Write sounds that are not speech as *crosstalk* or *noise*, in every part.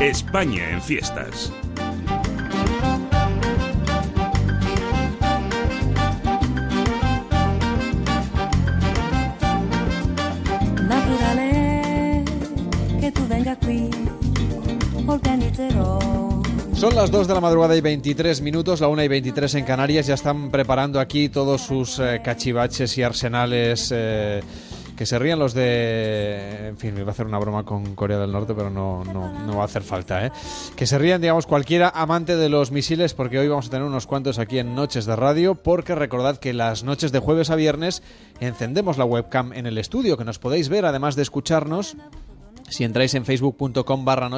España en fiestas. que tú vengas aquí, Son las 2 de la madrugada y 23 minutos, la 1 y 23 en Canarias. Ya están preparando aquí todos sus eh, cachivaches y arsenales. Eh, que se rían los de... En fin, me iba a hacer una broma con Corea del Norte, pero no, no, no va a hacer falta, ¿eh? Que se rían, digamos, cualquiera amante de los misiles, porque hoy vamos a tener unos cuantos aquí en Noches de Radio, porque recordad que las noches de jueves a viernes encendemos la webcam en el estudio, que nos podéis ver, además de escucharnos si entráis en facebook.com barra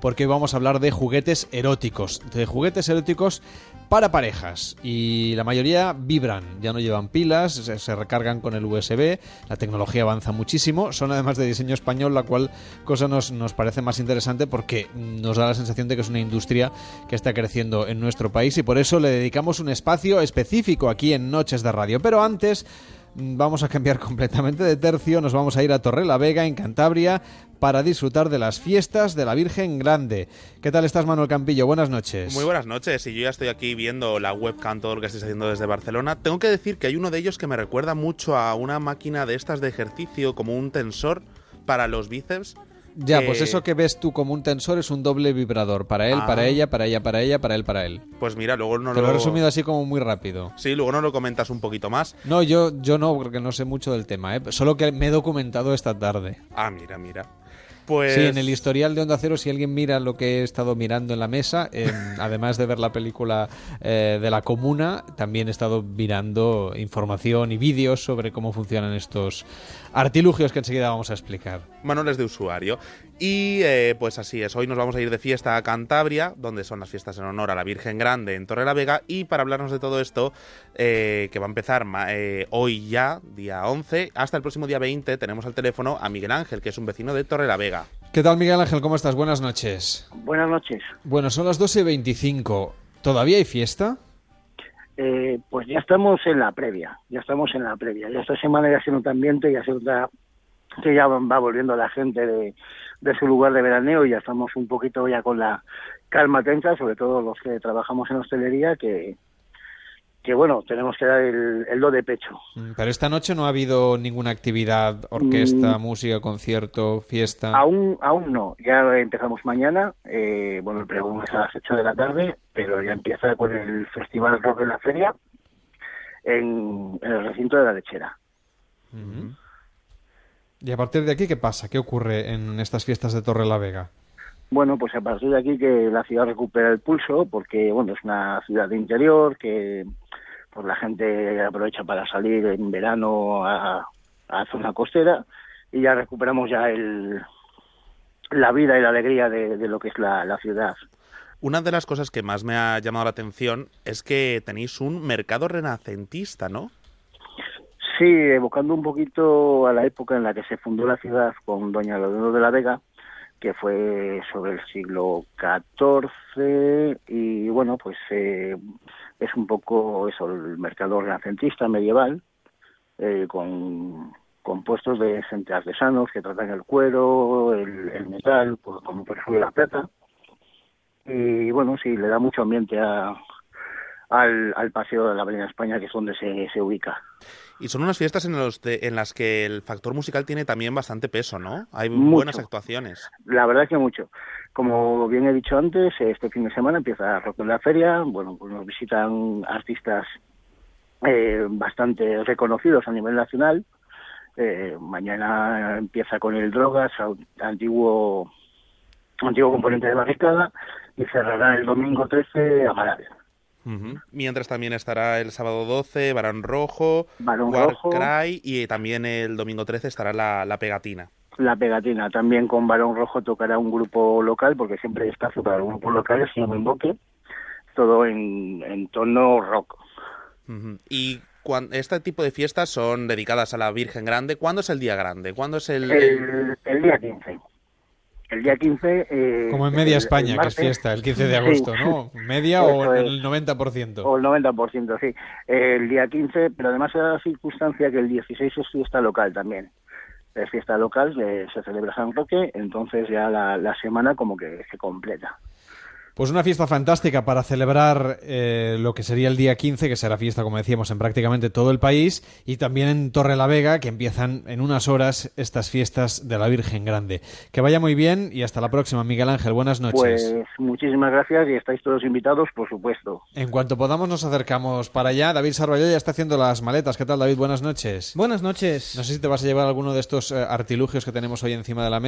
porque hoy vamos a hablar de juguetes eróticos, de juguetes eróticos para parejas y la mayoría vibran, ya no llevan pilas, se, recargan con el USB, la tecnología avanza muchísimo, son además de diseño español, la cual cosa nos, nos parece más interesante porque nos da la sensación de que es una industria que está creciendo en nuestro país y por eso le dedicamos un espacio específico aquí en Noches de Radio. Pero antes vamos a cambiar *laughs* completamente de tercio, nos vamos a ir a Torre la Vega, en Cantabria, para disfrutar de las fiestas de la Virgen Grande. ¿Qué tal estás, Manuel Campillo? Buenas noches. Muy buenas noches, y yo ya estoy aquí viendo la webcam, todo lo que estáis haciendo desde Barcelona. Tengo que decir que hay uno de ellos que me recuerda mucho a una máquina de estas de ejercicio, como un tensor para los bíceps, ya, pues eso que ves tú como un tensor es un doble vibrador. Para él, para ah. ella, para ella, para ella, para él, para él. Pues mira, luego no Te lo... he resumido así como muy rápido. Sí, luego no lo comentas un poquito más. No, yo, yo no, porque no sé mucho del tema, ¿eh? Solo que me he documentado esta tarde. Ah, mira, mira. Pues... Sí, en el historial de Onda Cero, si alguien mira lo que he estado mirando en la mesa, *laughs* además de ver la película eh, de la comuna, también he estado mirando información y vídeos sobre cómo funcionan estos artilugios que enseguida vamos a explicar. Manuales de usuario. Y eh, pues así es, hoy nos vamos a ir de fiesta a Cantabria, donde son las fiestas en honor a la Virgen Grande en Torre la Vega. Y para hablarnos de todo esto, eh, que va a empezar hoy ya, día 11, hasta el próximo día 20, tenemos al teléfono a Miguel Ángel, que es un vecino de Torre la Vega. ¿Qué tal, Miguel Ángel? ¿Cómo estás? Buenas noches. Buenas noches. Bueno, son las 12.25. ¿Todavía hay fiesta? Eh, pues ya estamos en la previa, ya estamos en la previa. Ya esta semana ya se nota ambiente, ya se nota que ya va volviendo la gente de, de su lugar de veraneo y ya estamos un poquito ya con la calma tensa, sobre todo los que trabajamos en hostelería, que, que bueno, tenemos que dar el, do de pecho. Mm, pero esta noche no ha habido ninguna actividad, orquesta, mm. música, concierto, fiesta. Aún, aún no. Ya empezamos mañana. Eh, bueno, el pregón es a las 8 de la tarde, pero ya empieza con el Festival Rock de la Feria en, el recinto de la lechera. ¿Y a partir de aquí qué pasa? ¿Qué ocurre en estas fiestas de Torre la Vega? Bueno, pues a partir de aquí que la ciudad recupera el pulso, porque bueno, es una ciudad de interior que pues la gente aprovecha para salir en verano a, a zona costera y ya recuperamos ya el, la vida y la alegría de, lo que es la, ciudad. Una de las cosas que más me ha llamado la atención es que tenéis un mercado renacentista, ¿no? Sí, evocando un poquito a la época en la que se fundó la ciudad con Doña Lorenzo de la Vega, que fue sobre el siglo XIV y bueno, pues eh, es un poco eso, el mercado renacentista medieval, eh, con, compuestos de gente artesanos que tratan el cuero, el, metal, pues, como por ejemplo la plata. Y bueno, sí, le da mucho ambiente a, al, al paseo de la Avenida España, que es donde se, se ubica. Y son unas fiestas en, los en las que el factor musical tiene también bastante peso, ¿no? Hay buenas actuaciones. La verdad es que mucho. Como bien he dicho antes, este fin de semana empieza Rock en la Feria. Bueno, pues nos visitan artistas eh, bastante reconocidos a nivel nacional. Eh, mañana empieza con el Drogas, antiguo antiguo componente de barricada, y cerrará el domingo 13 a Mientras también estará el sábado 12 Barón Rojo, Warcry y también el domingo 13 estará la, Pegatina. La Pegatina, también con Barón Rojo tocará un grupo local, porque siempre hay espacio para grupos locales, si no me invoque, todo en, en tono rock. Y cuando, este tipo de fiestas son dedicadas a la Virgen Grande. ¿Cuándo es el día grande? ¿Cuándo es el, el día 15 el día 15... Eh, Como en media España, que es fiesta, el 15 de agosto, ¿no? ¿Media o el 90%? O el 90%, sí. El día 15, pero además era la circunstancia que el 16 es fiesta local también. es fiesta local, se celebra San Roque, entonces ya la, la semana como que se completa. Pues una fiesta fantástica para celebrar eh, lo que sería el día 15, que será fiesta, como decíamos, en prácticamente todo el país, y también en Torre la Vega, que empiezan en unas horas estas fiestas de la Virgen Grande. Que vaya muy bien y hasta la próxima, Miguel Ángel. Buenas noches. Pues muchísimas gracias y estáis todos invitados, por supuesto. En cuanto podamos nos acercamos para allá. David Sarvalló ya está haciendo las maletas. ¿Qué tal, David? Buenas noches. Buenas noches. No sé si te vas a llevar alguno de estos eh, artilugios que tenemos hoy encima de la mesa.